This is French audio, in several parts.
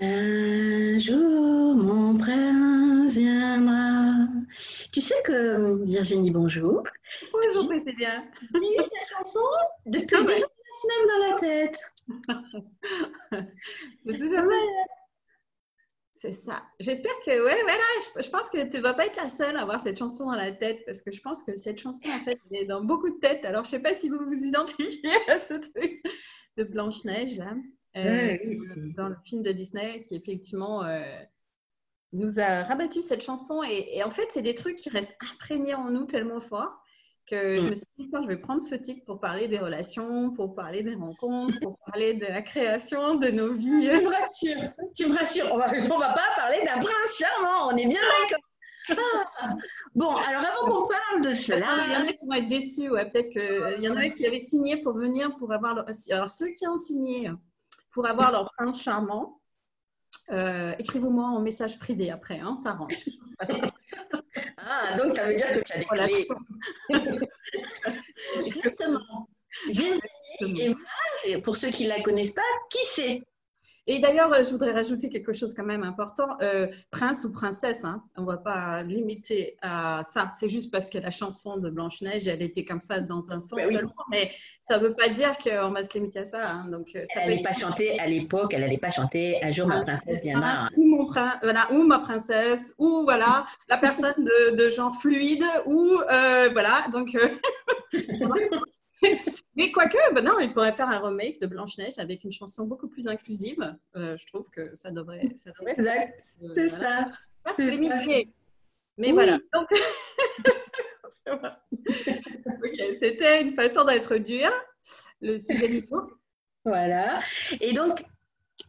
Un jour, mon prince viendra. Tu sais que Virginie, bonjour. Bonjour, c'est bien. J'ai eu cette chanson depuis ah des semaines dans la tête. c'est ça. J'espère que, ouais, voilà, je, pense que tu ne vas pas être la seule à avoir cette chanson dans la tête parce que je pense que cette chanson, en fait, est dans beaucoup de têtes. Alors, je ne sais pas si vous vous identifiez à ce truc de Blanche-Neige, là, euh, dans le film de Disney qui, effectivement, euh, nous a rabattu cette chanson. Et, en fait, c'est des trucs qui restent imprégnés en nous tellement fort que je mm. me suis dit, tiens, je vais prendre ce titre pour parler des relations, pour parler des rencontres, pour parler de la création de nos vies. Tu me rassures, tu me rassures. On va, on va pas parler d'un prince charmant, on est bien d'accord. Ah. Bon, alors avant qu'on parle de cela. Il y en a qui vont être déçus, ouais. Peut-être qu'il y en a qui avaient signé pour venir pour avoir. Leur... Alors, ceux qui ont signé pour avoir leur prince charmant, euh, écrivez-moi en message privé après, hein, ça arrange. ah, donc ça veut dire que tu as des clés. Justement, Virginie pour ceux qui ne la connaissent pas, qui c'est? Et d'ailleurs, euh, je voudrais rajouter quelque chose quand même important. Euh, prince ou princesse, hein, on ne va pas limiter à ça. C'est juste parce que la chanson de Blanche-Neige, elle était comme ça dans un sens seulement. Mais ça ne veut pas dire qu'on va se limiter à ça. Hein. Donc, euh, elle n'allait pas chanter à l'époque, elle n'allait pas chanter Un jour ma princesse viendra. Ou, mon voilà, ou ma princesse, ou voilà, la personne de, de genre fluide, ou voilà. Donc, Mais quoique, ben non, il pourrait faire un remake de Blanche-Neige avec une chanson beaucoup plus inclusive. Euh, je trouve que ça devrait. Ça devrait exact. Euh, c'est ça. C'est ça. Mais voilà. Donc... C'était une façon d'être dur, le sujet du jour. Voilà. Et donc,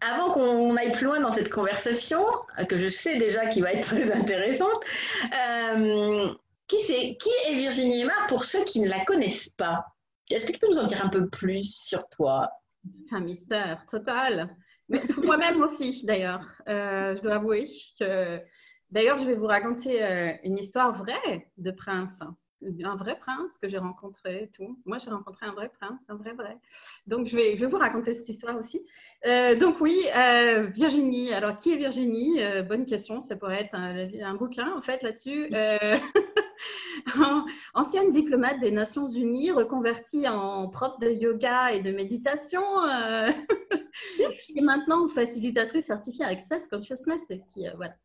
avant qu'on aille plus loin dans cette conversation, que je sais déjà qui va être très intéressante, euh, qui, est, qui est Virginie Emma pour ceux qui ne la connaissent pas? Est-ce que tu peux nous en dire un peu plus sur toi? C'est un mystère total. Mais pour moi-même aussi, d'ailleurs. Euh, je dois avouer que, d'ailleurs, je vais vous raconter euh, une histoire vraie de prince. Un vrai prince que j'ai rencontré tout. Moi, j'ai rencontré un vrai prince, un vrai vrai. Donc, je vais, je vais vous raconter cette histoire aussi. Euh, donc, oui, Virginie. Alors, qui est Virginie? Bonne question. Ça pourrait être un, un bouquin, en fait, là-dessus. ancienne diplomate des Nations Unies, reconvertie en prof de yoga et de méditation, euh, qui est maintenant facilitatrice certifiée Access Consciousness. Et qui, euh, voilà.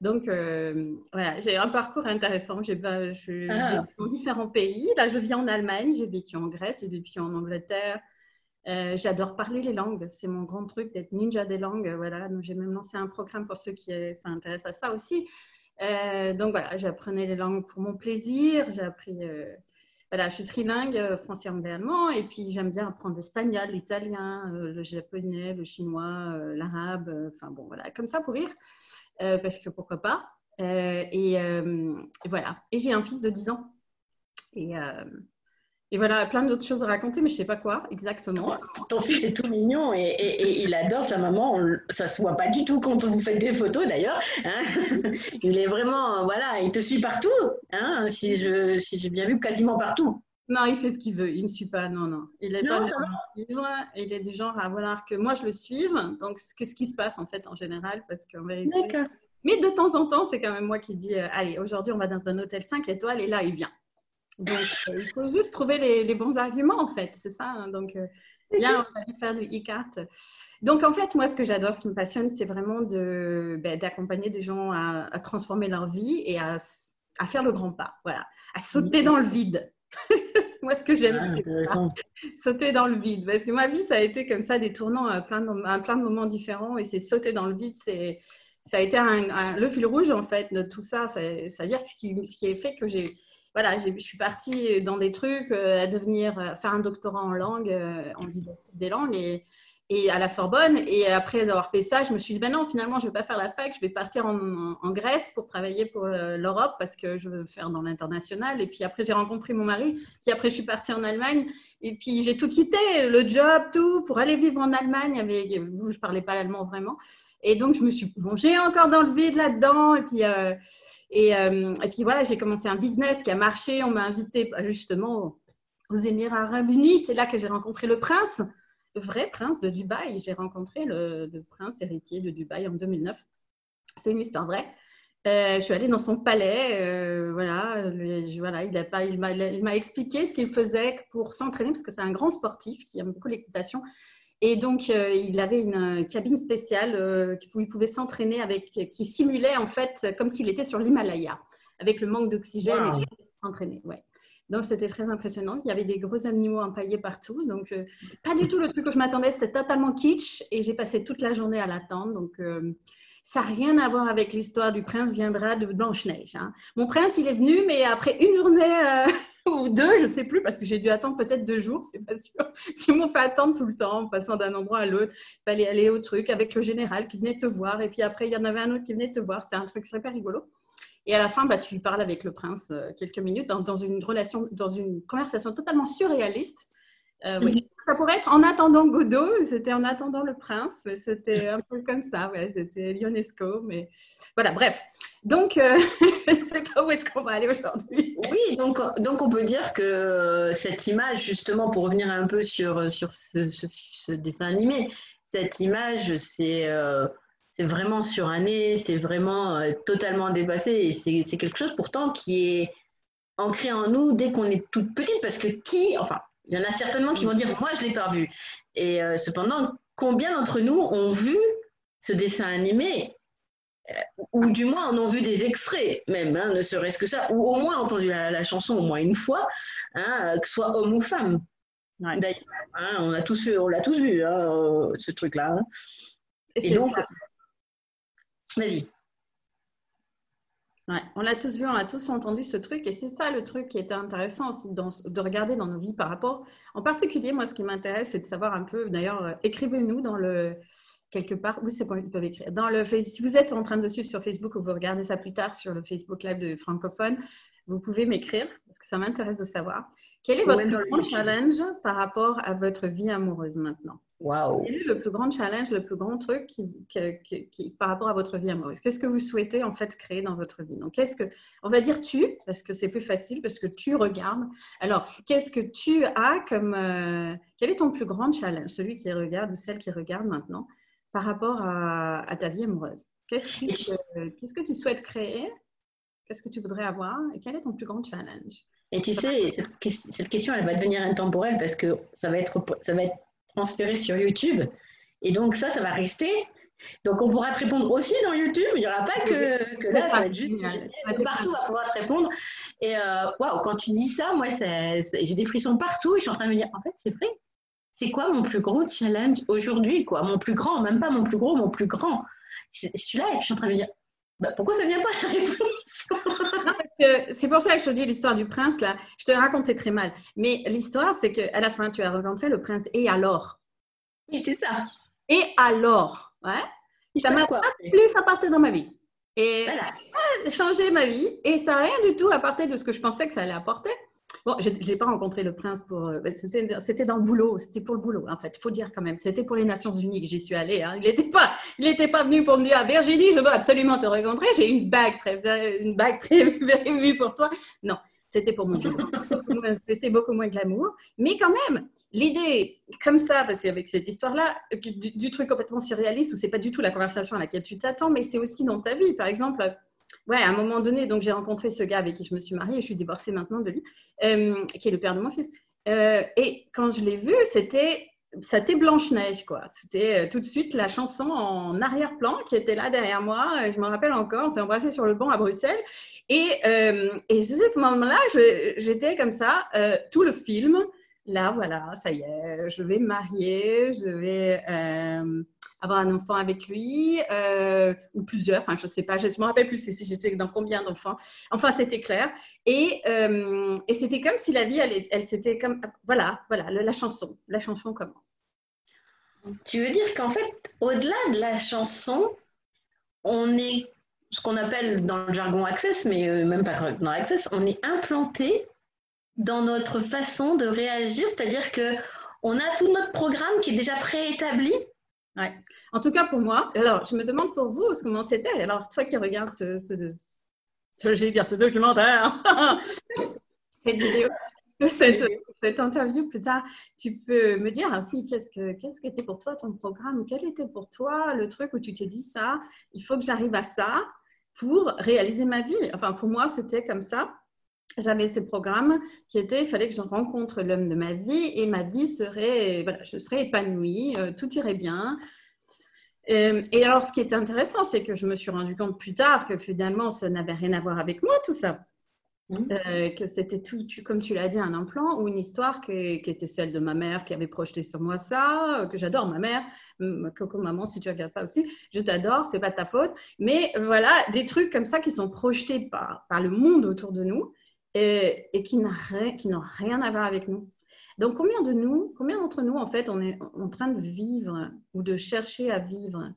Donc, euh, voilà, j'ai un parcours intéressant. J'ai je ah. dans différents pays. Là, je vis en Allemagne, j'ai vécu en Grèce, j'ai vécu en Angleterre. J'adore parler les langues, c'est mon grand truc d'être ninja des langues. Voilà, j'ai même lancé un programme pour ceux qui s'intéressent à ça aussi. Euh, donc voilà, j'apprenais les langues pour mon plaisir. J'ai appris, euh, voilà, je suis trilingue, euh, français, anglais, allemand, et puis j'aime bien apprendre l'espagnol, l'italien, le japonais, le chinois, l'arabe, enfin bon, voilà, comme ça pour rire, parce que pourquoi pas. Et, et, voilà, et j'ai un fils de 10 ans. Et, et voilà, plein d'autres choses à raconter, mais je ne sais pas quoi exactement. Ton fils est tout mignon et, il adore sa maman. Ça se voit pas du tout quand vous faites des photos d'ailleurs. Hein. il est vraiment, voilà, il te suit partout. Hein, si j'ai bien vu, quasiment partout. Non, il fait ce qu'il veut. Il ne me suit pas. Non, non. Il est pas Il est du genre à vouloir que moi je le suive. Donc, qu'est-ce qui se passe en fait en général Parce qu'en vérité. D'accord. Mais de temps en temps, c'est quand même moi qui dis euh, Allez, aujourd'hui, on va dans un hôtel 5 étoiles et là, il vient. Donc, euh, il faut juste trouver les, bons arguments, en fait. C'est ça. Hein. Donc, euh, bien, on va faire du e-cart. Donc, en fait, moi, ce que j'adore, ce qui me passionne, c'est vraiment de, ben, d'accompagner des gens à, transformer leur vie et à, à, faire le grand pas. Voilà. À sauter dans le vide. moi, ce que j'aime, ah, c'est sauter dans le vide. Parce que ma vie, ça a été comme ça, des tournants à plein de, à plein de moments différents. Et c'est sauter dans le vide, c'est ça a été un, le fil rouge en fait de tout ça. C'est-à-dire ce qui, ce qui a fait que j'ai voilà, je suis partie dans des trucs, euh, à devenir, euh, faire un doctorat en langue, euh, en didactique des langues et, à la Sorbonne. Et après avoir fait ça, je me suis dit, ben non, finalement, je ne vais pas faire la fac, je vais partir en, Grèce pour travailler pour l'Europe parce que je veux faire dans l'international. Et puis après, j'ai rencontré mon mari, puis après, je suis partie en Allemagne. Et puis, j'ai tout quitté, le job, tout, pour aller vivre en Allemagne. Avec, vous, je ne parlais pas l'allemand vraiment. Et donc, je me suis plongée encore dans le vide là-dedans. Et puis, euh, et, puis voilà, j'ai commencé un business qui a marché. On m'a invité bah, justement aux Émirats Arabes Unis. C'est là que j'ai rencontré le prince. vrai prince de Dubaï. J'ai rencontré le, prince héritier de Dubaï en 2009. C'est une histoire vraie. Euh, je suis allée dans son palais, euh, voilà, il, m'a, expliqué ce qu'il faisait pour s'entraîner, parce que c'est un grand sportif qui aime beaucoup l'équitation. Et donc, euh, il avait une cabine spéciale où il pouvait s'entraîner avec, qui simulait en fait comme s'il était sur l'Himalaya, avec le manque d'oxygène et s'entraîner. Ouais. Donc, c'était très impressionnant. Il y avait des gros animaux empaillés partout. Donc, pas du tout le truc que je m'attendais. C'était totalement kitsch. Et j'ai passé toute la journée à l'attendre. Donc, ça n'a rien à voir avec l'histoire du prince viendra de Blanche-Neige. Hein. Mon prince, il est venu, mais après une journée euh, ou deux, je ne sais plus, parce que j'ai dû attendre peut-être deux jours, c'est pas sûr. Ils m'ont fait attendre tout le temps, en passant d'un endroit à l'autre. Il fallait aller au truc avec le général qui venait te voir, et puis après, il y en avait un autre qui venait te voir. C'était un truc super rigolo. Et à la fin, bah, tu parles avec le prince euh, quelques minutes dans, une relation, dans une conversation totalement surréaliste euh, oui. Mhm. Ça pourrait être en attendant Godot, c'était en attendant le prince, c'était un peu comme ça, ouais, c'était Lionesco, mais voilà, bref. Donc, euh, je ne sais pas où est-ce qu'on va aller aujourd'hui. Oui, donc, donc on peut dire que cette image, justement, pour revenir un peu sur, sur ce, dessin animé, cette image, c'est euh, vraiment suranné, c'est vraiment totalement dépassé, et c'est quelque chose pourtant qui est ancré en nous dès qu'on est toute petite, parce que qui, enfin, il y en a certainement qui vont dire Moi, je ne l'ai pas vu. Et euh, cependant, combien d'entre nous ont vu ce dessin animé euh, ou du moins en ont vu des extraits, même, hein, ne serait-ce que ça, ou au moins entendu la, chanson au moins une fois, hein, que ce soit homme ou femme. D'ailleurs, hein, on a tous, on l'a tous vu, ce truc-là. Et, donc, vas-y on l'a tous vu, on a tous entendu ce truc, et c'est ça le truc qui était intéressant aussi de regarder dans nos vies par rapport. En particulier, moi, ce qui m'intéresse, c'est de savoir un peu. D'ailleurs, euh, écrivez-nous dans le quelque part. Oui, c'est quoi ils peuvent écrire. Dans le, si vous êtes en train de suivre sur Facebook ou vous regardez ça plus tard sur le Facebook Live de francophone, vous pouvez m'écrire parce que ça m'intéresse de savoir. Quel est votre grand challenge par rapport à votre vie amoureuse maintenant? Quel est le plus grand challenge, le plus grand truc qui, par rapport à votre vie amoureuse? Qu'est-ce que vous souhaitez en fait créer dans votre vie? Donc, qu'est-ce que, on va dire tu, parce que c'est plus facile, parce que tu regardes. Alors, qu'est-ce que tu as comme, euh, quel est ton plus grand challenge, celui qui regarde ou celle qui regarde maintenant, par rapport à, ta vie amoureuse. Qu'est-ce qu'est-ce que tu souhaites créer? Qu'est-ce que tu voudrais avoir? Et quel est ton plus grand challenge? Et tu sais, cette, cette question, elle va devenir intemporelle parce que ça va être, ça va être transféré sur YouTube. Et donc ça, ça va rester. Donc on pourra te répondre aussi dans YouTube. Il n'y aura pas que, que là, ça va être juste partout, on va pouvoir te répondre. Et euh, waouh, quand tu dis ça, moi, j'ai des frissons partout et je suis en train de me dire, en fait, c'est vrai. C'est quoi mon plus gros challenge aujourd'hui, quoi? Mon plus grand, même pas mon plus gros, mon plus grand. Je, suis là et je suis en train de me dire, bah, pourquoi ça ne vient pas la réponse? C'est pour ça que je te dis l'histoire du prince, là. Je te l'ai raconté très mal. Mais l'histoire, c'est qu'à la fin, tu as rencontré le prince. Et alors? Oui, c'est ça. Et alors? Ouais Ça m'a pas plus apporté dans ma vie. Et ça a changé ma vie. Et ça n'a rien du tout apporté de ce que je pensais que ça allait apporter. Bon, je n'ai pas rencontré le prince pour. Euh, ben, c'était dans le boulot, c'était pour le boulot, en fait. Il faut dire quand même. C'était pour les Nations Unies que j'y suis allée. Hein. Il n'était pas, pas venu pour me dire Virginie, je veux absolument te rencontrer. J'ai une bague, une bague prévue pour toi. Non, c'était pour mon boulot. C'était beaucoup moins glamour. Mais quand même, l'idée, comme ça, parce qu'avec cette histoire-là, du, du, truc complètement surréaliste où c'est pas du tout la conversation à laquelle tu t'attends, mais c'est aussi dans ta vie. Par exemple, ouais, à un moment donné, donc j'ai rencontré ce gars avec qui je me suis mariée, et je suis divorcée maintenant de lui, euh, qui est le père de mon fils. Euh, et quand je l'ai vu, c'était c'était Blanche-Neige, quoi. C'était euh, tout de suite la chanson en arrière-plan qui était là derrière moi. Je me rappelle encore, on s'est embrassé sur le banc à Bruxelles. Et, et à ce moment-là, j'étais comme ça, tout le film. Là, voilà, ça y est, je vais me marier, je vais avoir un enfant avec lui, euh, ou plusieurs, enfin je ne sais pas, je ne me rappelle plus si j'étais dans combien d'enfants. Enfin, c'était clair. Et, euh, et c'était comme si la vie, elle, elle c'était comme, voilà, voilà, la chanson, la chanson commence. Tu veux dire qu'en fait, au-delà de la chanson, on est ce qu'on appelle dans le jargon access, mais euh, même pas dans access, on est implanté dans notre façon de réagir, c'est-à-dire que on a tout notre programme qui est déjà préétabli Ouais. En tout cas, pour moi, alors je me demande pour vous comment c'était. Alors, toi qui regardes ce, ce, ce, dire, ce documentaire, cette vidéo, cette, cette, interview plus tard, tu peux me dire ainsi qu'est-ce que qu'est-ce qu'était pour toi ton programme Quel était pour toi le truc où tu t'es dit ça Il faut que j'arrive à ça pour réaliser ma vie. Enfin, pour moi, c'était comme ça. J'avais ces programmes qui étaient, il fallait que je rencontre l'homme de ma vie et ma vie serait, voilà, je serais épanouie, euh, tout irait bien. Euh, et alors, ce qui est intéressant, c'est que je me suis rendu compte plus tard que finalement, ça n'avait rien à voir avec moi, tout ça. Mmh. Euh, que c'était tout, comme tu l'as dit, un implant ou une histoire qui, était celle de ma mère qui avait projeté sur moi ça, que j'adore ma mère, Coco maman, si tu regardes ça aussi, je t'adore, c'est pas ta faute. Mais voilà, des trucs comme ça qui sont projetés par, par le monde autour de nous et, qui n'ont rien à voir avec nous. Donc, combien de nous, combien d'entre nous, en fait, on est en train de vivre ou de chercher à vivre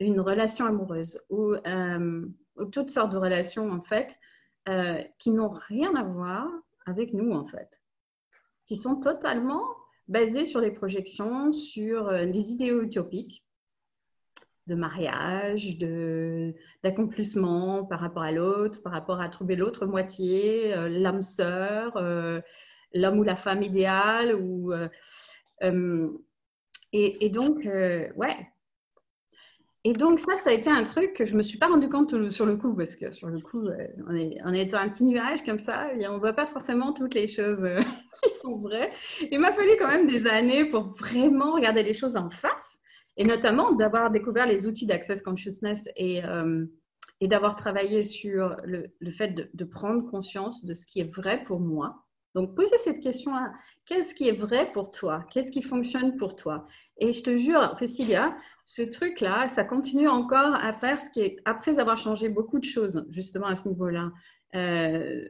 une relation amoureuse ou, euh, toutes sortes de relations, en fait, euh, qui n'ont rien à voir avec nous, en fait, qui sont totalement basées sur les projections, sur euh, les idéaux utopiques de mariage, d'accomplissement par rapport à l'autre, par rapport à trouver l'autre moitié, l'âme sœur, l'homme ou la femme idéale. Ou, euh, euh, et, donc, euh, ouais. Et donc, ça, ça a été un truc que je me suis pas rendu compte sur le coup, parce que sur le coup, on est, on est un petit nuage comme ça, et on voit pas forcément toutes les choses qui sont vraies. Il m'a fallu quand même des années pour vraiment regarder les choses en face, et notamment d'avoir découvert les outils d'Access Consciousness et, et d'avoir travaillé sur le, fait de, de, prendre conscience de ce qui est vrai pour moi. Donc, posez cette question-là. Qu'est-ce qui est vrai pour toi? Qu'est-ce qui fonctionne pour toi? Et je te jure, Priscilla, ce truc-là, ça continue encore à faire ce qui est, après avoir changé beaucoup de choses, justement à ce niveau-là, euh,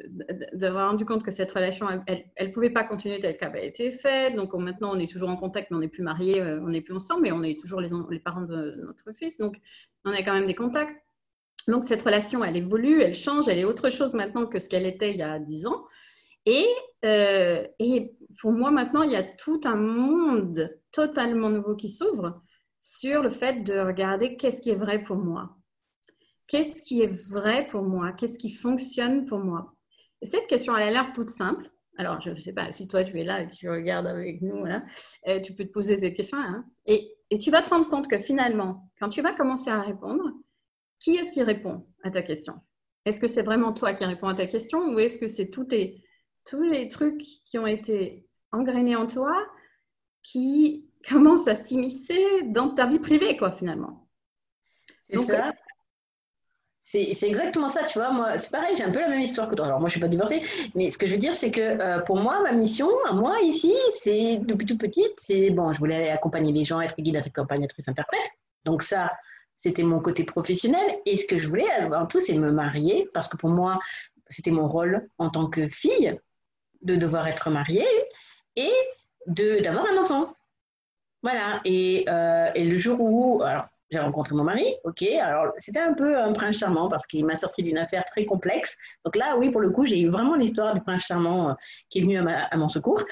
d'avoir rendu compte que cette relation, elle ne pouvait pas continuer telle qu'elle avait été faite. Donc, maintenant, on est toujours en contact, mais on n'est plus mariés, euh, on n'est plus ensemble, mais on est toujours les, parents de notre fils. Donc, on a quand même des contacts. Donc, cette relation, elle évolue, elle change, elle est autre chose maintenant que ce qu'elle était il y a dix ans. Euh, et, pour moi, maintenant, il y a tout un monde totalement nouveau qui s'ouvre sur le fait de regarder qu'est-ce qui est vrai pour moi. Qu'est-ce qui est vrai pour moi? Qu'est-ce qui fonctionne pour moi? Et Cette question, elle a l'air toute simple. Alors, je ne sais pas, si toi tu es là et que tu regardes avec nous, euh, tu peux te poser ces questions. Hein. et, et tu vas te rendre compte que finalement, quand tu vas commencer à répondre, qui est-ce qui répond à ta question? Est-ce que c'est vraiment toi qui réponds à ta question ou est-ce que c'est tous les tous les trucs qui ont été engrainés en toi qui commencent à s'immiscer dans ta vie privée, quoi, finalement? C'est ça. C'est exactement ça, tu vois. Moi, c'est pareil, j'ai un peu la même histoire que toi. Alors, moi, je suis pas divorcée, mais ce que je veux dire, c'est que euh, pour moi, ma mission, moi, ici, c'est depuis toute petite, c'est bon, je voulais accompagner les gens, être guide, accompagnatrice, interprète. Donc, ça, c'était mon côté professionnel. Et ce que je voulais avant tout, c'est me marier, parce que pour moi, c'était mon rôle en tant que fille de devoir être mariée et d'avoir un enfant. Voilà. Et, euh, et, le jour où alors, j'ai rencontré mon mari, ok, alors c'était un peu un prince charmant parce qu'il m'a sorti d'une affaire très complexe. Donc là, oui, pour le coup, j'ai eu vraiment l'histoire du prince charmant euh, qui est venu à, mon secours.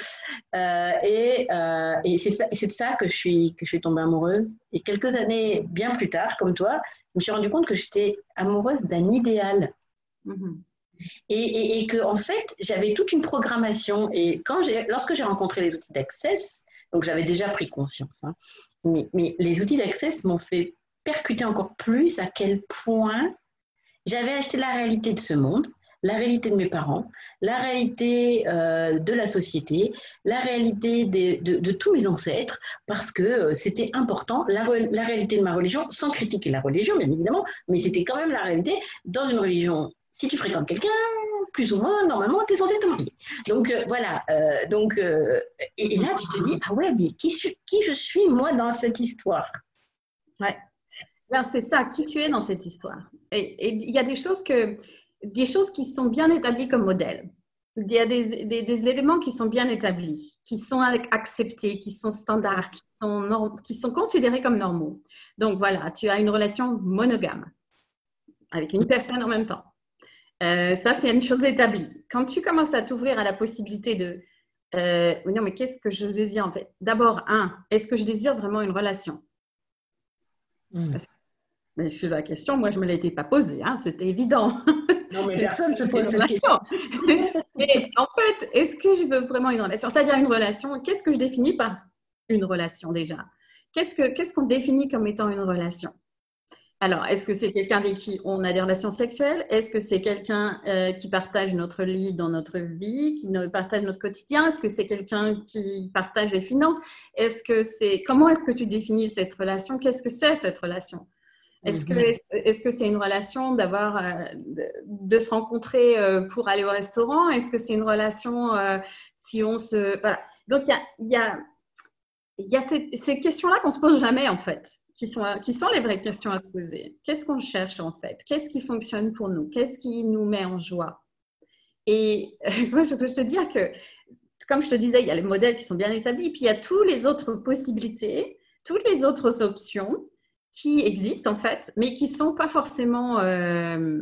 Euh, et, et c'est de ça que je, suis, que je suis tombée amoureuse. Et quelques années bien plus tard, comme toi, je me suis rendu compte que j'étais amoureuse d'un idéal. Mm-hmm. Et, et, que, en fait, j'avais toute une programmation. Et quand lorsque j'ai rencontré les outils d'Access, donc j'avais déjà pris conscience, hein, mais, les outils d'Access m'ont fait percuter encore plus à quel point j'avais acheté la réalité de ce monde, la réalité de mes parents, la réalité euh, de la société, la réalité de, de, tous mes ancêtres, parce que euh, c'était important, la, la, réalité de ma religion, sans critiquer la religion, bien évidemment, mais c'était quand même la réalité dans une religion. Si tu fréquentes quelqu'un, plus ou moins, normalement, tu es censé te marier. Donc, euh, voilà. Euh, donc, euh, et, là, tu te dis, ah ouais, mais qui, je suis, moi, dans cette histoire? Ouais. c'est ça, qui tu es dans cette histoire? Et il y a des choses, que, des choses qui sont bien établies comme modèle. Il y a des, éléments qui sont bien établis, qui sont acceptés, qui sont standards, qui sont considérés comme normaux. Donc voilà, tu as une relation monogame avec une personne en même temps. Euh, ça, c'est une chose établie. Quand tu commences à t'ouvrir à la possibilité de euh, non, mais qu'est-ce que je désire en fait? D'abord, un, est-ce que je désire vraiment une relation? Mmh. Mais la question, moi, je ne me l'étais pas posée, hein, c'était évident. Non, mais personne ne se pose cette question. mais en fait, est-ce que je veux vraiment une relation? C'est-à-dire une relation, qu'est-ce que je définis par une relation déjà? Qu'est-ce qu'on définit comme étant une relation? Alors, est-ce que c'est quelqu'un avec qui on a des relations sexuelles? Est-ce que c'est quelqu'un euh, qui partage notre lit dans notre vie, qui partage notre quotidien? Est-ce que c'est quelqu'un qui partage les finances? Est-ce que c'est comment est-ce que tu définis cette relation? Qu'est-ce que c'est cette relation? Est-ce que mhm. est-ce que c'est une relation d'avoir euh, de, se rencontrer euh, pour aller au restaurant? Est-ce que c'est une relation si on se voilà. Donc il y a il y a il y a ces, ces questions-là qu'on se pose jamais en fait qui sont, les vraies questions à se poser. Qu'est-ce qu'on cherche en fait? Qu'est-ce qui fonctionne pour nous? Qu'est-ce qui nous met en joie? Et moi, je peux te dire que, comme je te disais, il y a les modèles qui sont bien établis, puis il y a toutes les autres possibilités, toutes les autres options qui existent en fait, mais qui sont pas forcément euh,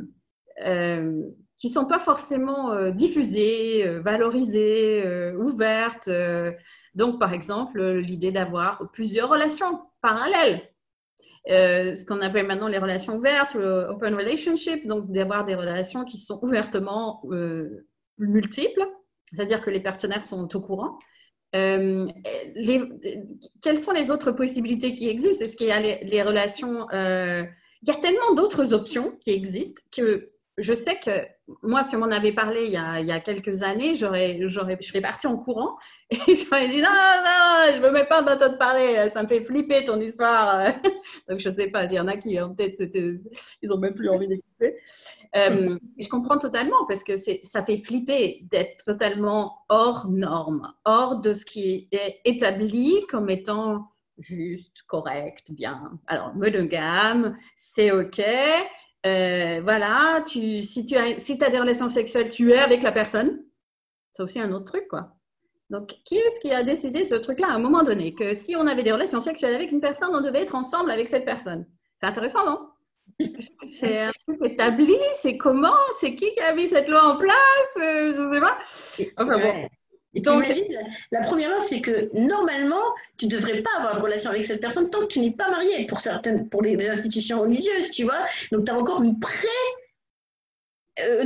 euh, qui sont pas forcément euh, diffusées, valorisées, ouvertes. donc, par exemple, l'idée d'avoir plusieurs relations parallèles. Euh, ce qu'on appelle maintenant les relations ouvertes, le open relationship, donc d'avoir des relations qui sont ouvertement euh, multiples, c'est-à-dire que les partenaires sont au courant. Euh, quelles sont les autres possibilités qui existent? Est-ce qu'il y a les, relations Il y a tellement d'autres options qui existent que je sais que moi, si on m'en avait parlé il y a, il quelques années, j'aurais, j'aurais, je serais partie en courant et j'aurais dit non, non, je veux même pas t'entendre parler, ça me fait flipper ton histoire. Donc, je sais pas, s'il y en a qui, peut-être, c'était, ils ont même plus envie d'écouter. Euh, je comprends totalement parce que ça fait flipper d'être totalement hors norme, hors de ce qui est établi comme étant juste, correct, bien. Alors, monogame, c'est OK. Euh, voilà, tu, si tu as, si as des relations sexuelles, tu es avec la personne. C'est aussi un autre truc, quoi. Donc, qui est-ce qui a décidé ce truc-là à un moment donné Que si on avait des relations sexuelles avec une personne, on devait être ensemble avec cette personne? C'est intéressant, non? C'est un truc établi, c'est comment C'est qui qui a mis cette loi en place euh, Je ne sais pas. Enfin bon. Et t'imagines, la première chose, c'est que normalement, tu ne devrais pas avoir de relation avec cette personne tant que tu n'es pas marié pour certaines, pour les, institutions religieuses, tu vois. Donc, tu as encore une pré- euh,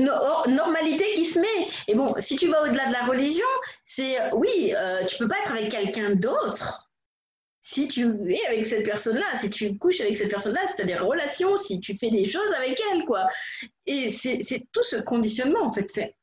normalité qui se met. Et bon, si tu vas au-delà de la religion, c'est euh, oui, euh, tu peux pas être avec quelqu'un d'autre. Si tu es avec cette personne-là, si tu couches avec cette personne-là, si tu as des relations, si tu fais des choses avec elle, quoi. Et c'est tout ce conditionnement, en fait. C'est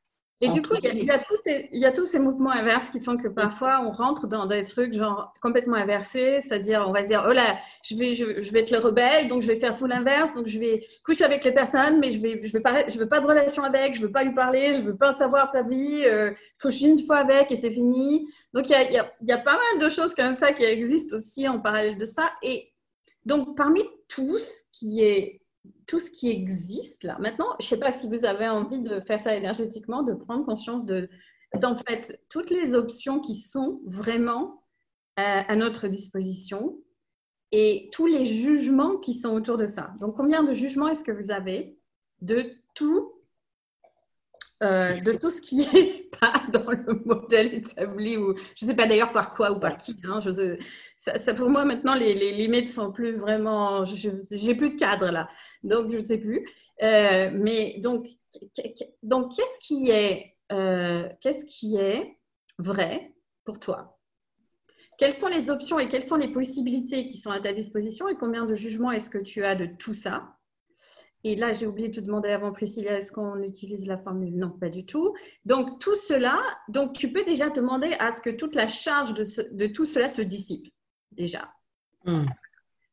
et du coup, il y, a, tous ces, il y, a, tous ces, mouvements inverses qui font que parfois on rentre dans des trucs genre complètement inversés, c'est-à-dire on va se dire oh là, je vais, je, vais être le rebelle, donc je vais faire tout l'inverse, donc je vais coucher avec les personnes, mais je vais, je vais pas, je veux pas de relation avec, je veux pas lui parler, je veux pas savoir de sa vie, euh, je couche une fois avec et c'est fini. Donc il y, a, il, y a, il y a pas mal de choses comme ça qui existent aussi en parallèle de ça. Et donc parmi tout ce qui est tout ce qui existe là. Maintenant, je ne sais pas si vous avez envie de faire ça énergétiquement, de prendre conscience de, d'en fait, toutes les options qui sont vraiment à notre disposition et tous les jugements qui sont autour de ça. Donc, combien de jugements est-ce que vous avez de tout euh, de tout ce qui n'est pas dans le modèle établi, ou je ne sais pas d'ailleurs par quoi ou par qui. Hein, je ça, pour moi, maintenant, les, les limites sont plus vraiment. J'ai plus de cadre là, donc je ne sais plus. Euh, mais donc, donc qu'est-ce qui est, euh, qu'est-ce qui est vrai pour toi? Quelles sont les options et quelles sont les possibilités qui sont à ta disposition et combien de jugements est-ce que tu as de tout ça? Et là, j'ai oublié de te demander avant, Priscilla, est-ce qu'on utilise la formule? Non, pas du tout. Donc, tout cela, donc tu peux déjà demander à ce que toute la charge de, tout cela se dissipe, déjà. Hmm.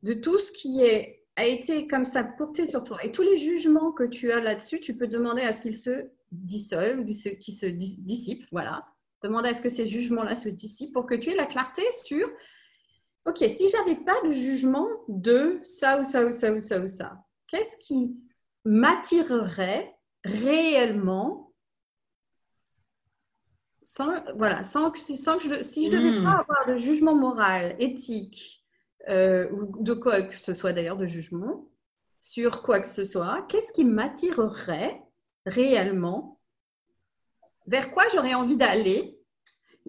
De tout ce qui est, a été comme ça porté sur toi. Et tous les jugements que tu as là-dessus, tu peux demander à ce qu'ils se dissolvent, qu'ils se dissipent, voilà. Demander à ce que ces jugements-là se dissipent pour que tu aies la clarté sur, OK, si j'avais pas de jugement de ça ou ça ou ça ou ça ou ça, qu'est-ce qui m'attirerait réellement sans, voilà, sans, que, sans que je, si je ne devais hmm. pas avoir de jugement moral, éthique, euh, ou de quoi que ce soit d'ailleurs de jugement, sur quoi que ce soit, qu'est-ce qui m'attirerait réellement? Vers quoi j'aurais envie d'aller?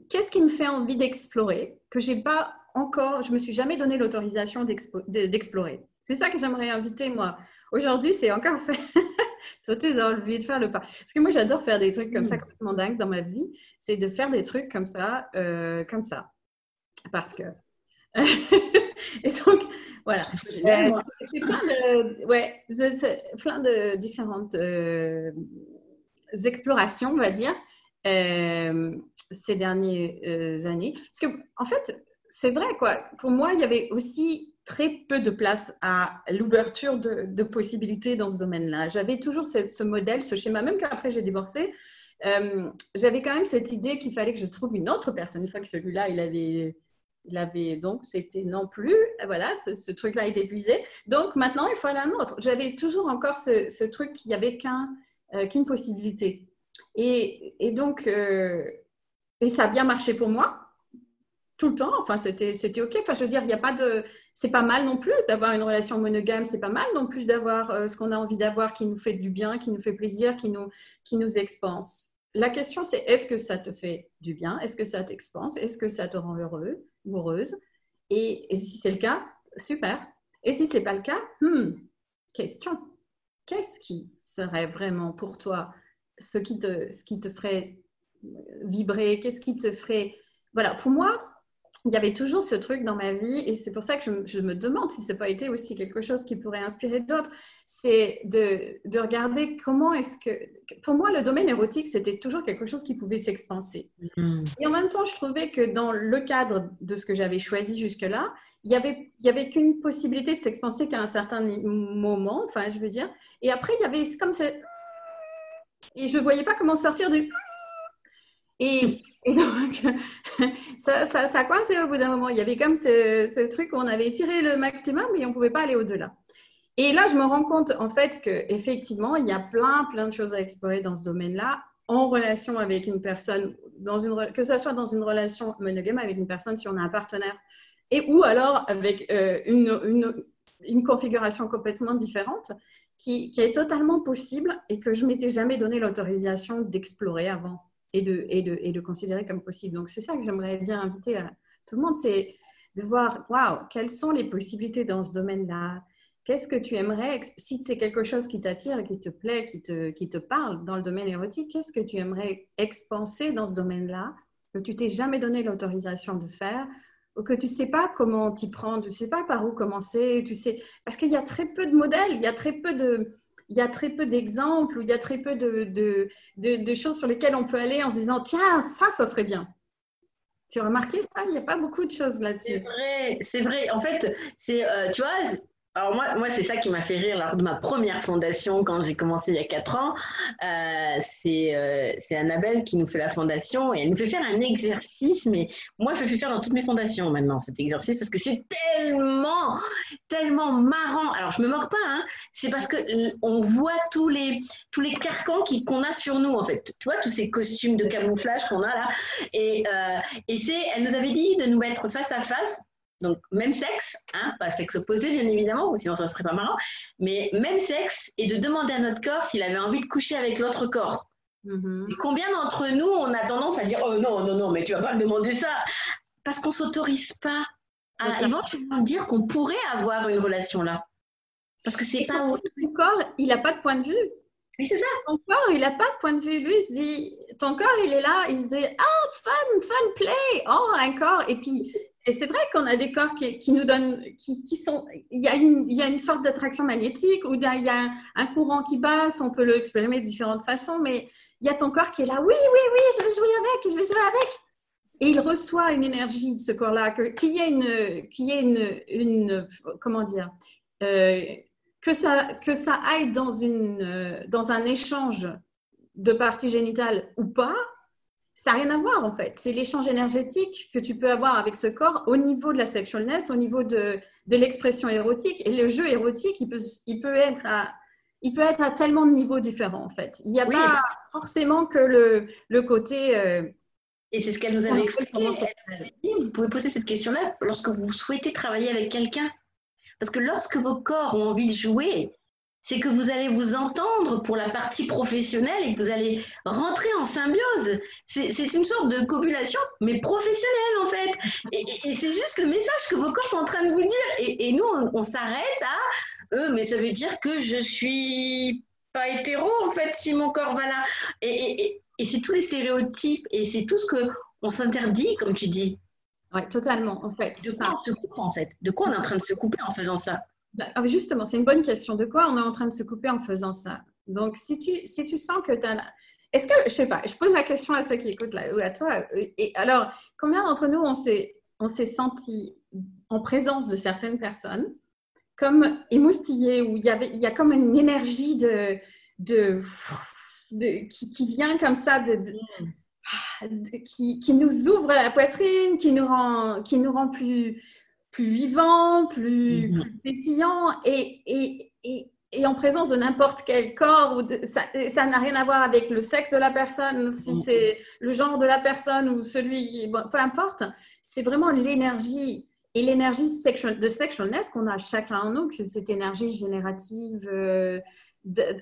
Qu'est-ce qui me fait envie d'explorer Que j'ai pas encore, je me suis jamais donné l'autorisation d'explorer? C'est ça que j'aimerais inviter, moi. Aujourd'hui, c'est encore fait. sauter dans le vide, faire le pas. Parce que moi, j'adore faire des trucs comme ça, mm. complètement dingue dans ma vie. C'est de faire des trucs comme ça, euh, comme ça. Parce que. Et donc, voilà. C'est plein de, ouais, plein de différentes euh, explorations, on va dire, euh, ces dernières années. Parce que, en fait, c'est vrai, quoi. Pour moi, il y avait aussi très peu de place à l'ouverture de, possibilités dans ce domaine-là. J'avais toujours ce, modèle, ce schéma, même qu'après j'ai divorcé, euh, j'avais quand même cette idée qu'il fallait que je trouve une autre personne. Une fois que celui-là, il avait, il avait donc, c'était non plus, voilà, ce, truc-là est épuisé. Donc maintenant, il faut un autre. J'avais toujours encore ce, truc qu'il n'y avait euh, qu'une possibilité. Et, et donc, euh, et ça a bien marché pour moi tout le temps. Enfin, c'était, OK. Enfin, je veux dire, il n'y a pas de. C'est pas mal non plus d'avoir une relation monogame. C'est pas mal non plus d'avoir euh, ce qu'on a envie d'avoir qui nous fait du bien, qui nous fait plaisir, qui nous, qui nous expanse. La question, c'est est-ce que ça te fait du bien? Est-ce que ça t'expanse Est-ce que ça te rend heureux ou heureuse et, si c'est le cas, super. Et si c'est pas le cas, hmm, question. Qu'est-ce qui serait vraiment pour toi ce qui te, ce qui te ferait vibrer? Qu'est-ce qui te ferait voilà, pour moi, il y avait toujours ce truc dans ma vie, et c'est pour ça que je, me demande si ça n'a pas été aussi quelque chose qui pourrait inspirer d'autres, c'est de, de, regarder comment est-ce que... Pour moi, le domaine érotique, c'était toujours quelque chose qui pouvait s'expanser. Mm. Et en même temps, je trouvais que dans le cadre de ce que j'avais choisi jusque-là, il n'y avait, il y avait qu'une possibilité de s'expanser qu'à un certain moment, enfin, je veux dire. Et après, il y avait comme ça... Et je ne voyais pas comment sortir du... Et donc, ça, ça, ça coincé au bout d'un moment. Il y avait comme ce, truc où on avait tiré le maximum, mais on ne pouvait pas aller au-delà. Et là, je me rends compte, en fait, qu'effectivement, il y a plein, plein de choses à explorer dans ce domaine-là, en relation avec une personne, dans une, que ce soit dans une relation monogame avec une personne, si on a un partenaire, et ou alors avec euh, une, une, une, configuration complètement différente, qui, qui, est totalement possible et que je m'étais jamais donné l'autorisation d'explorer avant et de, et de, et de considérer comme possible. Donc, c'est ça que j'aimerais bien inviter à tout le monde, c'est de voir, waouh, quelles sont les possibilités dans ce domaine-là? Qu'est-ce que tu aimerais, si c'est quelque chose qui t'attire qui te plaît, qui te, qui te parle dans le domaine érotique, qu'est-ce que tu aimerais expanser dans ce domaine-là que tu t'es jamais donné l'autorisation de faire ou que tu sais pas comment t'y prendre, tu sais pas par où commencer, tu sais, parce qu'il y a très peu de modèles, il y a très peu de, il y a très peu d'exemples ou il y a très peu de, choses sur lesquelles on peut aller en se disant tiens, ça, ça serait bien. Tu as remarqué ça? Il n'y a pas beaucoup de choses là-dessus. C'est vrai, c'est vrai. En fait, c'est, euh, tu vois, alors moi, moi c'est ça qui m'a fait rire lors de ma première fondation quand j'ai commencé il y a quatre ans. Euh, c'est, euh, c'est Annabelle qui nous fait la fondation et elle nous fait faire un exercice, mais moi je le fais faire dans toutes mes fondations maintenant cet exercice parce que c'est tellement, tellement marrant. Alors je me moque pas, hein, c'est parce que on voit tous les, tous les carcans qu'on a sur nous en fait. Tu vois tous ces costumes de camouflage qu'on a là et, euh, et c'est, elle nous avait dit de nous mettre face à face donc, même sexe, hein, pas sexe opposé bien évidemment, sinon ça ne serait pas marrant, mais même sexe, et de demander à notre corps s'il avait envie de coucher avec l'autre corps. Mm-hmm. combien d'entre nous, on a tendance à dire Oh non, non, non, mais tu vas pas me demander ça Parce qu'on ne s'autorise pas à éventuellement dire qu'on pourrait avoir une relation là. Parce que c'est pas. Ton corps, il n'a pas de point de vue. Oui, c'est ça. Ton corps, il n'a pas de point de vue. Lui, il se dit, ton corps, il est là, il se dit, oh, fun, fun play. Oh, un corps. Et puis, et c'est vrai qu'on a des corps qui, qui nous donnent, qui, qui, sont, il y, a une, il y a une sorte d'attraction magnétique ou il y a un, courant qui passe, on peut l'expérimenter de différentes façons, mais il y a ton corps qui est là, oui, oui, oui, je vais jouer avec, je vais jouer avec. Et il reçoit une énergie de ce corps-là, qu'il y ait une, qu'il y ait une, une, comment dire, euh, que ça, que ça aille dans une, euh, dans un échange de parties génitales ou pas, ça n'a rien à voir en fait. C'est l'échange énergétique que tu peux avoir avec ce corps au niveau de la sexualness, au niveau de, de l'expression érotique. Et le jeu érotique, il peut, il peut, être à, il peut être à tellement de niveaux différents en fait. Il n'y a pas forcément que le, le côté. Euh, et c'est ce qu'elle nous avait expliqué. Vous pouvez poser cette question-là lorsque vous souhaitez travailler avec quelqu'un. Parce que lorsque vos corps ont envie de jouer, c'est que vous allez vous entendre pour la partie professionnelle et que vous allez rentrer en symbiose. C'est une sorte de copulation, mais professionnelle en fait. Et, c'est juste le message que vos corps sont en train de vous dire. Et, nous, on, s'arrête à, eux, mais ça veut dire que je suis pas hétéro en fait si mon corps va là. Et, c'est tous les stéréotypes et c'est tout ce que on s'interdit, comme tu dis. Oui, totalement, en fait. De quoi on se coupe, en fait? De quoi on est en train de se couper en faisant ça? Ah, Justement, c'est une bonne question. De quoi on est en train de se couper en faisant ça? Donc, si tu, si tu sens que tu as... Est-ce que, je sais pas, je pose la question à ceux qui écoutent là, ou à toi. Et alors, combien d'entre nous on s'est, on s'est senti en présence de certaines personnes comme émoustillé, où il y, avait, il y a comme une énergie de, de, qui, vient comme ça, de, qui, qui, nous ouvre la poitrine, qui nous rend, qui nous rend plus, plus vivants, plus, plus pétillants, et, et, et, et, en présence de n'importe quel corps, ou ça n'a rien à voir avec le sexe de la personne, si mm-hmm. c'est le genre de la personne ou celui, bon, peu importe, c'est vraiment l'énergie et l'énergie de sexualness qu'on a chacun en nous, c'est cette énergie générative, euh,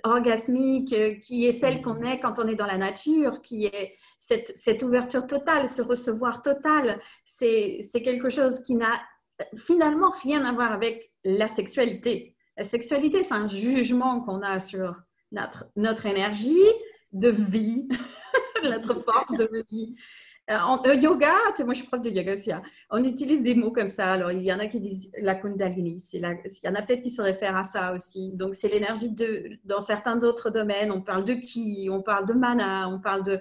orgasmique, euh, qui est celle qu'on est quand on est dans la nature, qui est cette, cette ouverture totale, ce recevoir total, c'est quelque chose qui n'a finalement rien à voir avec la sexualité. La sexualité, c'est un jugement qu'on a sur notre, notre énergie de vie, notre force de vie. Euh, en euh, yoga, moi je suis prof de yoga aussi, hein. on utilise des mots comme ça. Alors il y en a qui disent la kundalini, il y en a peut-être qui se réfèrent à ça aussi. Donc c'est l'énergie de, dans certains d'autres domaines, on parle de ki, on parle de mana, on parle de.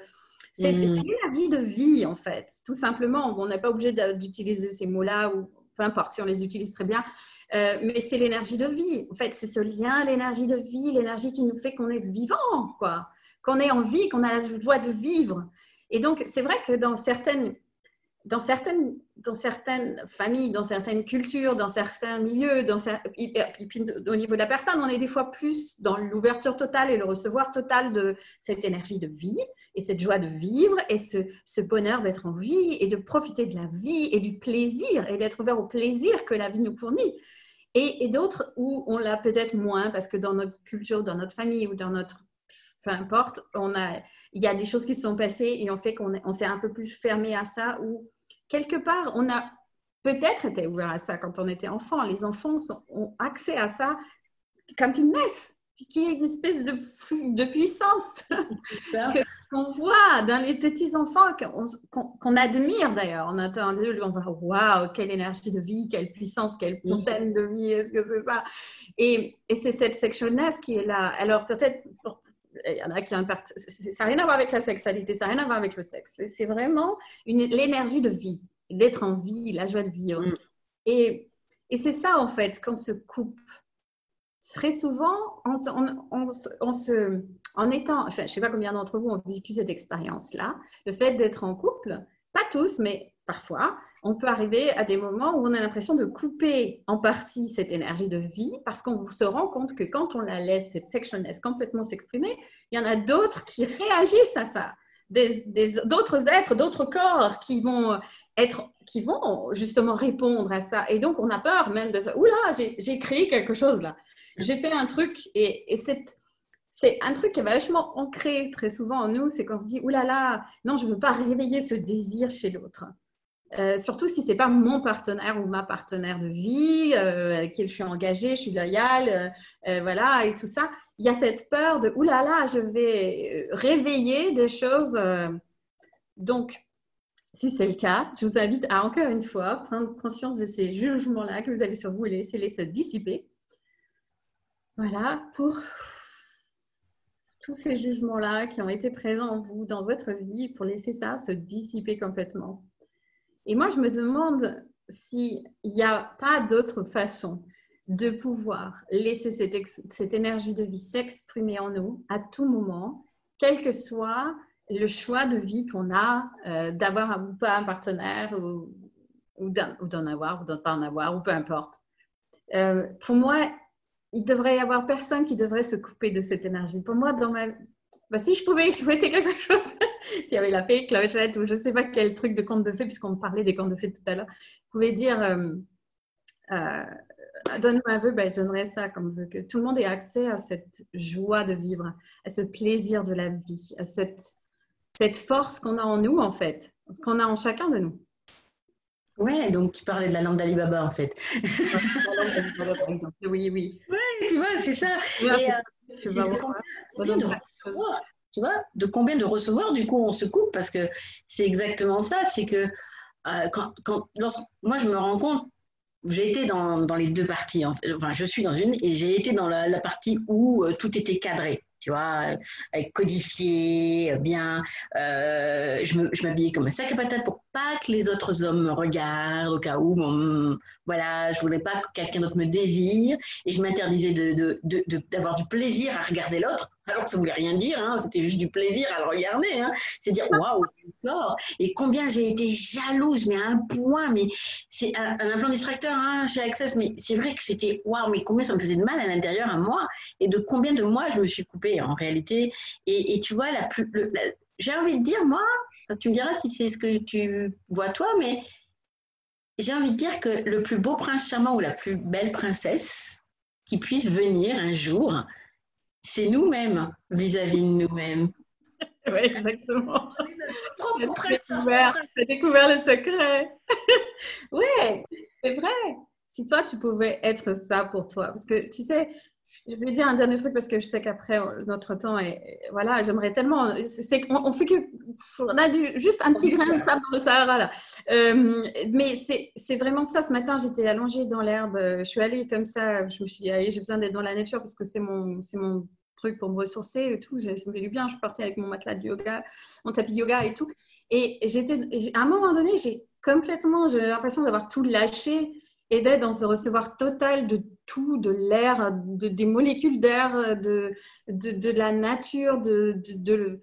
C'est mm. l'énergie de vie en fait, tout simplement. On n'est pas obligé d'utiliser ces mots-là ou peu importe si on les utilise très bien. Euh, mais c'est l'énergie de vie. En fait, c'est ce lien, l'énergie de vie, l'énergie qui nous fait qu'on est vivant, quoi. Qu'on ait envie, qu'on a la joie de vivre. Et donc, c'est vrai que dans certaines, dans, certaines, dans certaines familles, dans certaines cultures, dans certains milieux, dans, au niveau de la personne, on est des fois plus dans l'ouverture totale et le recevoir total de cette énergie de vie et cette joie de vivre et ce, bonheur d'être en vie et de profiter de la vie et du plaisir et d'être ouvert au plaisir que la vie nous fournit. Et, d'autres où on l'a peut-être moins parce que dans notre culture, dans notre famille ou dans notre peu importe, on a, il y a des choses qui se sont passées et on fait qu'on on s'est un peu plus fermé à ça ou quelque part, on a peut-être été ouvert à ça quand on était enfant. Les enfants ont accès à ça quand ils naissent, qui est une espèce de, de puissance qu'on voit dans les petits enfants, qu'on admire d'ailleurs. On entend un on va waouh, quelle énergie de vie, quelle puissance, quelle fontaine de vie, est-ce que c'est ça? Et, et c'est cette sexualness qui est là. Alors peut-être il y en a qui ont Ça n'a rien à voir avec la sexualité, ça n'a rien à voir avec le sexe. C'est vraiment l'énergie de vie, d'être en vie, la joie de vivre. Mm. Et, et c'est ça, en fait, qu'on se coupe. Très souvent, en étant, enfin, je ne sais pas combien d'entre vous ont vécu cette expérience-là, le fait d'être en couple, pas tous, mais parfois, on peut arriver à des moments où on a l'impression de couper en partie cette énergie de vie parce qu'on se rend compte que quand on la laisse, cette sectionness complètement s'exprimer, il y en a d'autres qui réagissent à ça. D'autres êtres, d'autres corps qui vont être, qui vont justement répondre à ça. Et donc, on a peur même de ça. Oula, j'ai créé quelque chose là. J'ai fait un truc et, c'est un truc qui est vachement ancré très souvent en nous, c'est qu'on se dit, oulala, là là, non, je ne veux pas réveiller ce désir chez l'autre. Euh, surtout si c'est pas mon partenaire ou ma partenaire de vie, euh, avec qui je suis engagée, je suis loyale, euh, voilà, et tout ça. Il y a cette peur de oulala, là là, je vais réveiller des choses. donc, si c'est le cas, je vous invite à encore une fois prendre conscience de ces jugements-là que vous avez sur vous et laisser-les se dissiper. Voilà, pour tous ces jugements-là qui ont été présents en vous, dans votre vie, pour laisser ça se dissiper complètement. Et moi, je me demande s'il n'y a pas d'autre façon de pouvoir laisser cette, énergie de vie s'exprimer en nous à tout moment, quel que soit le choix de vie qu'on a, euh, d'avoir ou pas un partenaire, ou, d'en avoir, ou de ne pas en avoir, ou peu importe. Euh, pour moi, il devrait y avoir personne qui devrait se couper de cette énergie. Pour moi, dans ma, bah, si je pouvais souhaiter quelque chose, s'il y avait la fée, clochette ou je ne sais pas quel truc de conte de fées, puisqu'on parlait des contes de fées tout à l'heure, je pouvais dire euh, euh, donne-moi un vœu, ben, je donnerais ça comme vœu, que tout le monde ait accès à cette joie de vivre, à ce plaisir de la vie, à cette, cette force qu'on a en nous, en fait, qu'on a en chacun de nous. Ouais, donc tu parlais de la lampe d'Alibaba en fait. Oui, oui. Oui, tu vois, c'est ça. Et, euh, Tu vas vois, de combien de recevoir, du coup, on se coupe parce que c'est exactement ça. C'est que euh, quand, quand moi, je me rends compte, j'ai été dans, dans, les deux parties. Enfin, je suis dans une et j'ai été dans la, la partie où euh, tout était cadré tu vois, codifié, bien. Euh, je m'habillais comme un sac à patates pour pas que les autres hommes me regardent, au cas où, bon, voilà, je voulais pas que quelqu'un d'autre me désire, et je m'interdisais d'avoir de, de, du plaisir à regarder l'autre alors que ça voulait rien dire, hein, c'était juste du plaisir à le regarder. Hein. C'est dire waouh, Et combien j'ai été jalouse, mais à un point, mais c'est un, un, implant distracteur hein, chez Access, mais c'est vrai que c'était waouh, mais combien ça me faisait de mal à l'intérieur à moi, et de combien de mois je me suis coupée en réalité. Et, tu vois, la plus, j'ai envie de dire, moi, tu me diras si c'est ce que tu vois toi, mais j'ai envie de dire que le plus beau prince charmant ou la plus belle princesse qui puisse venir un jour, c'est nous-mêmes vis-à-vis de nous-mêmes. Oui, exactement. J'ai découvert, découvert le secret. oui, c'est vrai. Si toi, tu pouvais être ça pour toi, parce que tu sais, je vais dire un dernier truc parce que je sais qu'après notre temps est voilà j'aimerais tellement c'est on, fait que on a du, juste un petit grain de sable dans le Sahara là euh, mais c'est vraiment ça ce matin j'étais allongée dans l'herbe je suis allée comme ça je me suis dit j'ai besoin d'être dans la nature parce que c'est mon c'est mon truc pour me ressourcer et tout. Ça me fait du bien. Je partais avec mon matelas de yoga, mon tapis de yoga et tout. Et j'étais, à un moment donné, j'ai complètement, j'ai l'impression d'avoir tout lâché et d'être dans ce recevoir total de de l'air, de, des molécules d'air, de, de, la nature, de, de,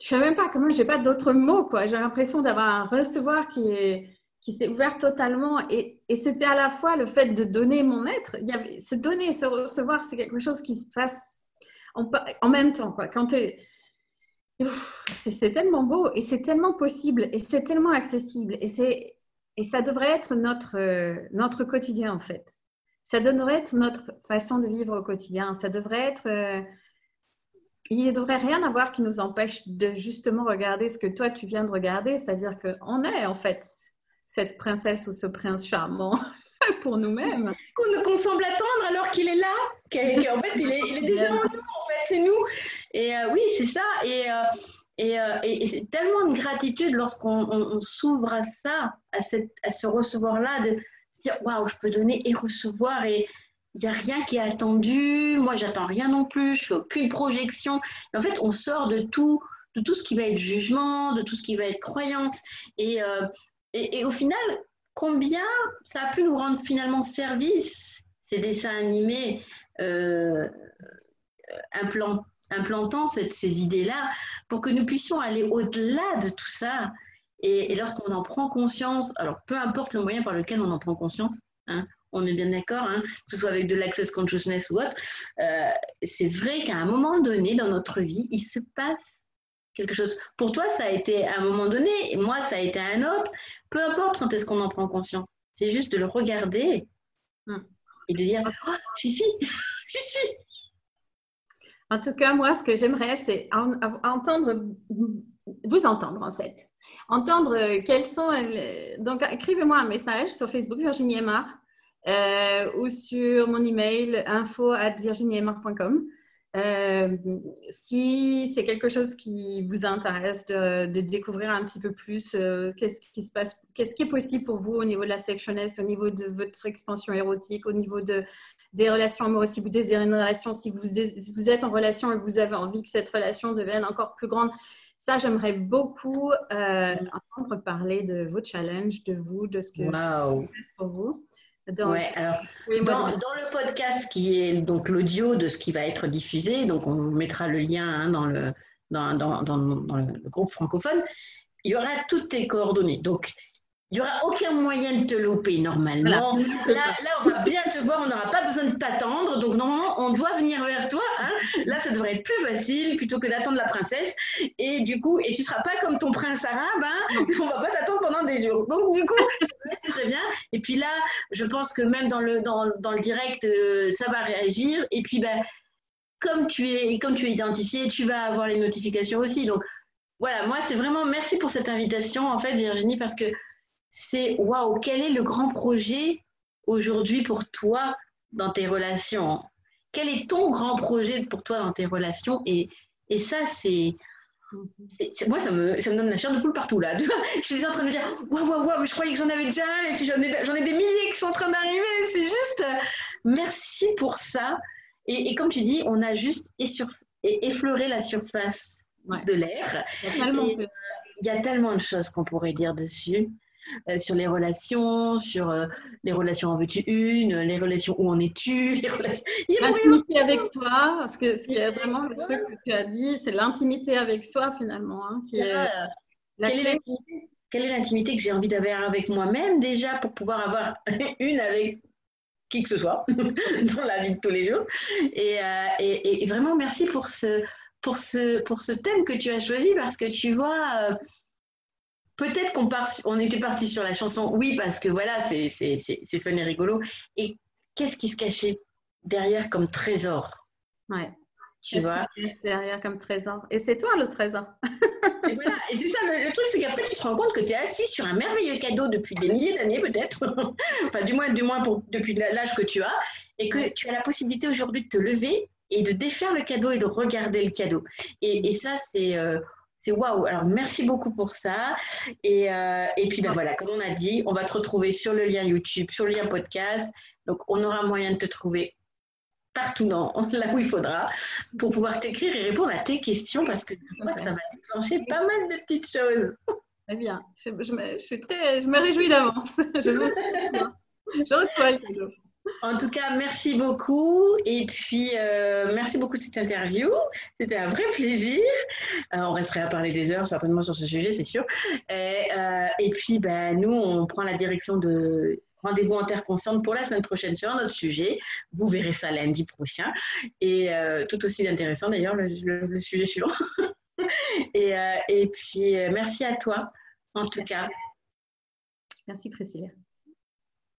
je sais même pas comment, j'ai pas d'autres mots quoi. J'ai l'impression d'avoir un recevoir qui qui s'est ouvert totalement. Et, et c'était à la fois le fait de donner mon être. Il y avait, se donner, se recevoir, c'est quelque chose qui se passe en, même temps. Quoi. Quand c'est tellement beau et c'est tellement possible et c'est tellement accessible et, et ça devrait être notre, notre quotidien en fait. Ça devrait être notre façon de vivre au quotidien. Ça devrait être... Euh, il ne devrait rien avoir qui nous empêche de justement regarder ce que toi tu viens de regarder, c'est-à-dire qu'on est en fait cette princesse ou ce prince charmant pour nous-mêmes. Qu'on semble attendre alors qu'il est là, qu'en fait il est, il est déjà en nous, en fait c'est nous. Et euh, oui, c'est ça. Et, euh, euh, et, et, c'est tellement de gratitude lorsqu'on s'ouvre à ça, à, cette, à ce recevoir-là, de dire je peux donner et recevoir et il n'y a rien qui est attendu, moi j'attends rien non plus, je fais aucune projection. en fait, on sort de tout, de tout ce qui va être jugement, de tout ce qui va être croyance. Et, et, au final, combien ça a pu nous rendre finalement service, ces dessins animés euh, implantant ces idées-là, pour que nous puissions aller au-delà de tout ça? Et, lorsqu'on en prend conscience, alors peu importe le moyen par lequel on en prend conscience, hein, on est bien d'accord, hein, que ce soit avec de l'access consciousness ou autre, euh, c'est vrai qu'à un moment donné dans notre vie, il se passe quelque chose. Pour toi, ça a été à un moment donné, et moi, ça a été à un autre. Peu importe quand est-ce qu'on en prend conscience. C'est juste de le regarder hmm. et de dire oh, J'y suis, j'y suis. En tout cas, moi, ce que j'aimerais, c'est entendre, vous entendre en fait. Entendre euh, quels sont. Donc, écrivez-moi un message sur Facebook, Virginie Aymar, euh, ou sur mon email info at. Euh, si c'est quelque chose qui vous intéresse de, découvrir un petit peu plus euh, qu'est-ce qui se passe, qu'est-ce qui est possible pour vous au niveau de la sectionness, au niveau de votre expansion érotique, au niveau de, des relations amoureuses, si vous désirez une relation, si vous, vous êtes en relation et que vous avez envie que cette relation devienne encore plus grande. Ça, j'aimerais beaucoup euh, entendre parler de vos challenges, de vous, de ce que wow. c'est pour vous. Donc, alors, dans, le podcast qui est donc l'audio de ce qui va être diffusé, donc on mettra le lien hein, dans, le, dans, dans, dans, le groupe francophone, il y aura toutes tes coordonnées. Donc, il n'y aura aucun moyen de te louper normalement. Là, là, on va bien te voir, on n'aura pas besoin de t'attendre. Donc, normalement, on doit venir vers toi. Hein. Là, ça devrait être plus facile plutôt que d'attendre la princesse. Et du coup, et tu ne seras pas comme ton prince arabe. Hein. On ne va pas t'attendre pendant des jours. Donc, du coup, ça va être très bien. Et puis là, je pense que même dans le, dans, dans le direct, euh, ça va réagir. Et puis, ben, comme, tu es, comme tu es identifié, tu vas avoir les notifications aussi. Donc, voilà, moi, c'est vraiment merci pour cette invitation, en fait, Virginie, parce que c'est waouh, quel est le grand projet aujourd'hui pour toi dans tes relations quel est ton grand projet pour toi dans tes relations? Et, et ça, c'est. Moi, ça me, ça me donne la chair de poule partout là. je suis déjà en train de me dire Waouh, waouh, waouh, je croyais que j'en avais déjà et puis j'en ai, ai des milliers qui sont en train d'arriver. C'est juste merci pour ça. Et, et, comme tu dis, on a juste effleuré la surface de l'air. Il y a tellement de choses qu'on pourrait dire dessus. Euh, sur les relations, sur euh, les relations en veux-tu une, les relations où en es-tu, les relations... L'intimité avec soi, parce que ce qui est vraiment le truc que tu as dit, c'est l'intimité avec soi finalement. Hein, qui est quelle, est l'intimité que j'ai envie d'avoir avec moi-même déjà pour pouvoir avoir une avec qui que ce soit dans la vie de tous les jours. Et, euh, et, et vraiment, merci pour ce, pour, ce, pour ce thème que tu as choisi parce que tu vois, Peut-être qu'on on était parti sur la chanson, oui, parce que voilà, c'est fun et rigolo. Et qu'est-ce qui se cachait derrière comme trésor? Ouais. Tu vois? Derrière comme trésor? Et c'est toi le trésor. et voilà, et c'est ça, le, truc, c'est qu'après, tu te rends compte que tu es assis sur un merveilleux cadeau depuis des milliers d'années, peut-être. enfin, du moins, du moins pour, depuis l'âge que tu as. Et que tu as la possibilité aujourd'hui de te lever et de défaire le cadeau et de regarder le cadeau. Et, et ça, c'est. Euh, c'est waouh. Alors, merci beaucoup pour ça. Et, euh, et puis, ben voilà, comme on a dit, on va te retrouver sur le lien YouTube, sur le lien podcast. Donc, on aura moyen de te trouver partout dans, là où il faudra pour pouvoir t'écrire et répondre à tes questions parce que ça va déclencher pas mal de petites choses. Très bien. Je, me, réjouis d'avance. Je, je reçois le cadeau. En tout cas, merci beaucoup. Et puis, euh, merci beaucoup de cette interview. C'était un vrai plaisir. Euh, on resterait à parler des heures, certainement, sur ce sujet, c'est sûr. Et, euh, puis, ben, nous, on prend la direction de rendez-vous interconsciente pour la semaine prochaine sur un autre sujet. Vous verrez ça lundi prochain. Et tout aussi intéressant, d'ailleurs, le, sujet suivant. et puis, merci à toi, en tout cas. Merci, Priscilla.